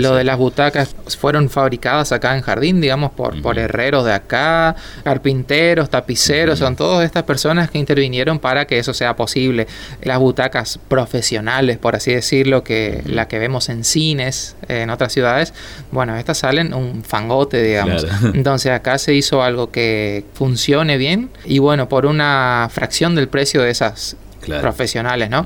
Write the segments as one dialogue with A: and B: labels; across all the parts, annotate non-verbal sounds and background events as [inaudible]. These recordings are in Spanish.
A: Lo de las butacas fueron fabricadas acá en Jardín, digamos, por, por herreros de acá, carpinteros, tapiceros, son todas estas personas que intervinieron para que eso sea posible. Las butacas profesionales, por así decirlo, que la que vemos en cines, en otras ciudades, bueno, estas salen un fangote, digamos. [laughs] Entonces acá se hizo algo que funcione bien y bueno, por una fracción del precio de esas profesionales, ¿no?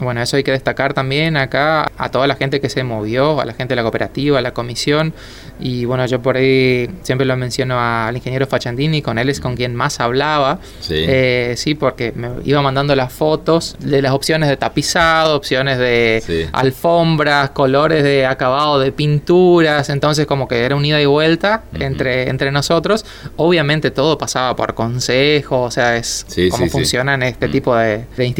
A: Bueno, eso hay que destacar también acá a toda la gente que se movió, a la gente de la cooperativa, a la comisión. Y bueno, yo por ahí siempre lo menciono al ingeniero Fachandini, con él es con quien más hablaba. Sí. Eh, sí, porque me iba mandando las fotos de las opciones de tapizado, opciones de alfombras, colores de acabado de pinturas. Entonces, como que era un ida y vuelta entre, entre nosotros. Obviamente, todo pasaba por consejo, o sea, es cómo funcionan este tipo de, de instituciones.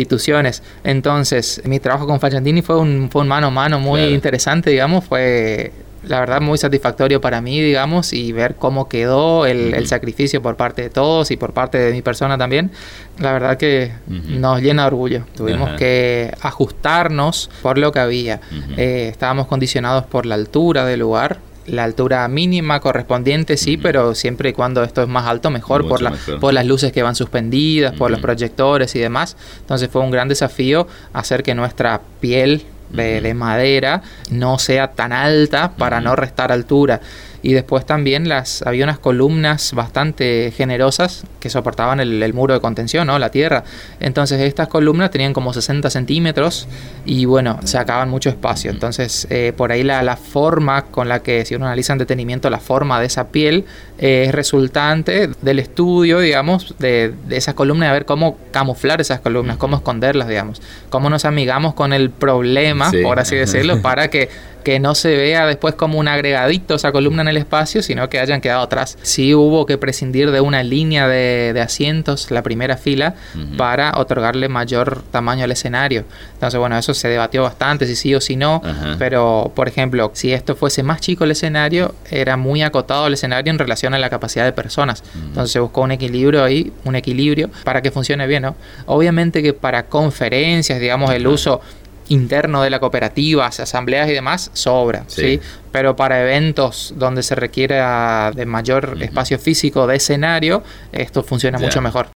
A: Entonces, mi trabajo con Facciandini fue un, fue un mano a mano muy interesante, digamos, fue la verdad muy satisfactorio para mí, digamos, y ver cómo quedó el, sacrificio por parte de todos y por parte de mi persona también, la verdad que nos llena de orgullo. Tuvimos que ajustarnos por lo que había. Eh, estábamos condicionados por la altura del lugar, la altura mínima correspondiente, sí, pero siempre y cuando esto es más alto, mejor por, la, por las luces que van suspendidas, por los proyectores y demás. Entonces fue un gran desafío hacer que nuestra piel de, madera no sea tan alta para no restar altura y después también las había unas columnas bastante generosas que soportaban el, muro de contención, ¿no? la tierra. Entonces estas columnas tenían como 60 centímetros y bueno, se acaban mucho espacio. Entonces eh, por ahí la, la, forma con la que si uno analiza en detenimiento la forma de esa piel eh, es resultante del estudio, digamos, de, de esas columnas, de ver cómo camuflar esas columnas, cómo esconderlas, digamos, cómo nos amigamos con el problema, por así decirlo, para que que no se vea después como un agregadito esa columna en el espacio, sino que hayan quedado atrás. Sí hubo que prescindir de una línea de, asientos, la primera fila, para otorgarle mayor tamaño al escenario. Entonces, bueno, eso se debatió bastante, si sí o si no, pero, por ejemplo, si esto fuese más chico el escenario, era muy acotado el escenario en relación a la capacidad de personas. Entonces se buscó un equilibrio ahí, un equilibrio para que funcione bien, ¿no? Obviamente que para conferencias, digamos, el uso interno de la cooperativa, asambleas y demás, sobra, sí. Pero para eventos donde se requiera de mayor espacio físico de escenario, esto funciona mucho mejor.